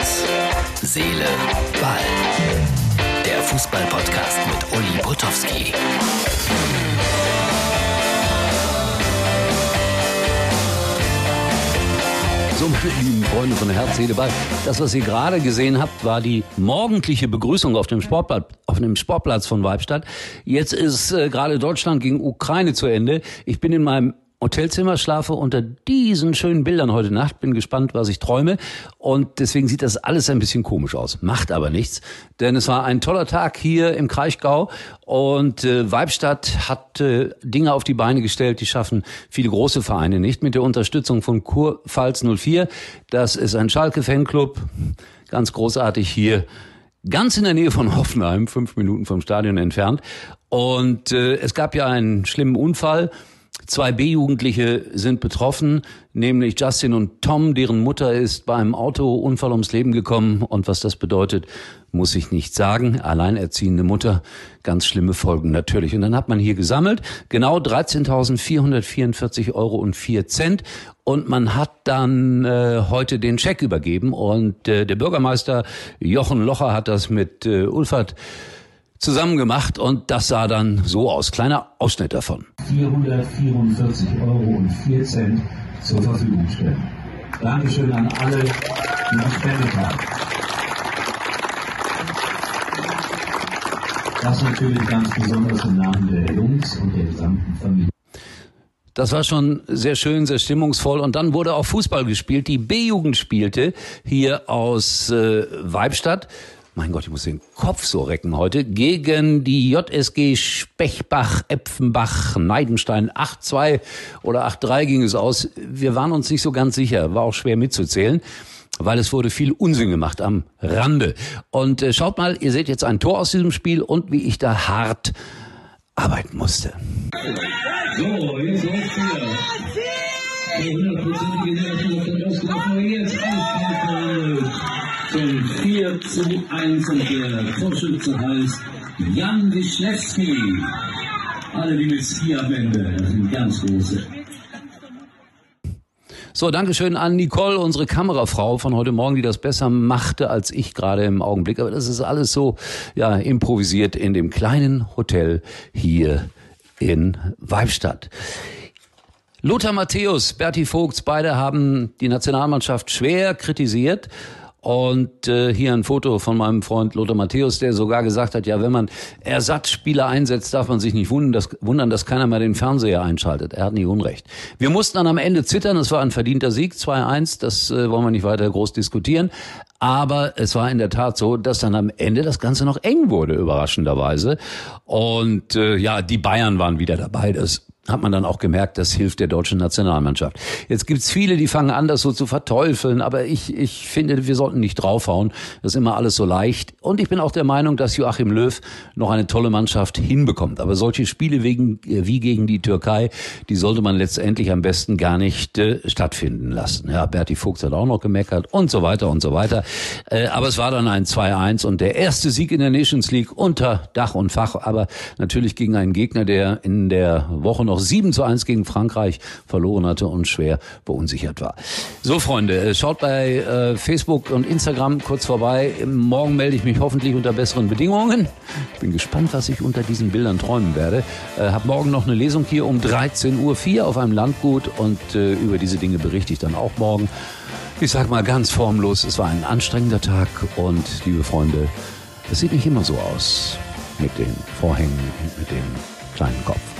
Herz, Seele, Ball. Der Fußball-Podcast mit Uli Potowski. So, meine lieben Freunde von Herz, Seele, Ball. Das, was ihr gerade gesehen habt, war die morgendliche Begrüßung auf dem Sportplatz, auf dem Sportplatz von Weibstadt. Jetzt ist äh, gerade Deutschland gegen Ukraine zu Ende. Ich bin in meinem Hotelzimmer, schlafe unter diesen schönen Bildern heute Nacht, bin gespannt, was ich träume und deswegen sieht das alles ein bisschen komisch aus. Macht aber nichts, denn es war ein toller Tag hier im Kraichgau und äh, Weibstadt hat äh, Dinge auf die Beine gestellt, die schaffen viele große Vereine nicht mit der Unterstützung von Kurpfalz 04. Das ist ein Schalke-Fanclub, ganz großartig hier ganz in der Nähe von Hoffenheim, fünf Minuten vom Stadion entfernt. Und äh, es gab ja einen schlimmen Unfall Zwei B-Jugendliche sind betroffen, nämlich Justin und Tom, deren Mutter ist bei einem Autounfall ums Leben gekommen. Und was das bedeutet, muss ich nicht sagen. Alleinerziehende Mutter, ganz schlimme Folgen natürlich. Und dann hat man hier gesammelt, genau 13.444 Euro und 4 Cent. Und man hat dann äh, heute den Scheck übergeben. Und äh, der Bürgermeister Jochen Locher hat das mit äh, Ulfert zusammen gemacht und das sah dann so aus. Kleiner Ausschnitt davon. 444 Euro und 4 Cent zur Verfügung stellen. Dankeschön an alle, die gespendet haben. Das natürlich ganz besonders im Namen der Jungs und der gesamten Familie. Das war schon sehr schön, sehr stimmungsvoll. Und dann wurde auch Fußball gespielt. Die B-Jugend spielte hier aus äh, Weibstadt mein Gott, ich muss den Kopf so recken heute, gegen die JSG Spechbach, Epfenbach, Neidenstein 8-2 oder 8-3 ging es aus. Wir waren uns nicht so ganz sicher, war auch schwer mitzuzählen weil es wurde viel Unsinn gemacht am Rande. Und äh, schaut mal, ihr seht jetzt ein Tor aus diesem Spiel und wie ich da hart arbeiten musste. So, jetzt läuft wieder. Die hundertprozentige jetzt zum 4 zu 1 und der Torschütze heißt Jan Wischnewski. Alle, die mit Ski am Ende, sind ganz große. So, Dankeschön an Nicole, unsere Kamerafrau von heute Morgen, die das besser machte als ich gerade im Augenblick. Aber das ist alles so, ja, improvisiert in dem kleinen Hotel hier in Weibstadt. Lothar Matthäus, Berti Vogts, beide haben die Nationalmannschaft schwer kritisiert. Und äh, hier ein Foto von meinem Freund Lothar Matthäus, der sogar gesagt hat, ja, wenn man Ersatzspieler einsetzt, darf man sich nicht wundern, dass, wundern, dass keiner mehr den Fernseher einschaltet. Er hat nie Unrecht. Wir mussten dann am Ende zittern, es war ein verdienter Sieg, 2-1, das äh, wollen wir nicht weiter groß diskutieren. Aber es war in der Tat so, dass dann am Ende das Ganze noch eng wurde, überraschenderweise. Und äh, ja, die Bayern waren wieder dabei. Das hat man dann auch gemerkt, das hilft der deutschen Nationalmannschaft. Jetzt gibt's viele, die fangen an, das so zu verteufeln, aber ich, ich finde, wir sollten nicht draufhauen. Das ist immer alles so leicht. Und ich bin auch der Meinung, dass Joachim Löw noch eine tolle Mannschaft hinbekommt. Aber solche Spiele wegen, wie gegen die Türkei, die sollte man letztendlich am besten gar nicht äh, stattfinden lassen. Ja, Berti Fuchs hat auch noch gemeckert und so weiter und so weiter. Äh, aber es war dann ein 2-1 und der erste Sieg in der Nations League unter Dach und Fach, aber natürlich gegen einen Gegner, der in der Woche noch 7 zu 1 gegen Frankreich verloren hatte und schwer verunsichert war. So, Freunde, äh, schaut bei äh, Facebook und Instagram kurz vorbei. Morgen melde ich mich hoffentlich unter besseren Bedingungen. Bin gespannt, was ich unter diesen Bildern träumen werde. Äh, hab morgen noch eine Lesung hier um 13.04 Uhr auf einem Landgut und äh, über diese Dinge berichte ich dann auch morgen. Ich sag mal ganz formlos, es war ein anstrengender Tag und liebe Freunde, es sieht nicht immer so aus mit den Vorhängen und mit dem kleinen Kopf.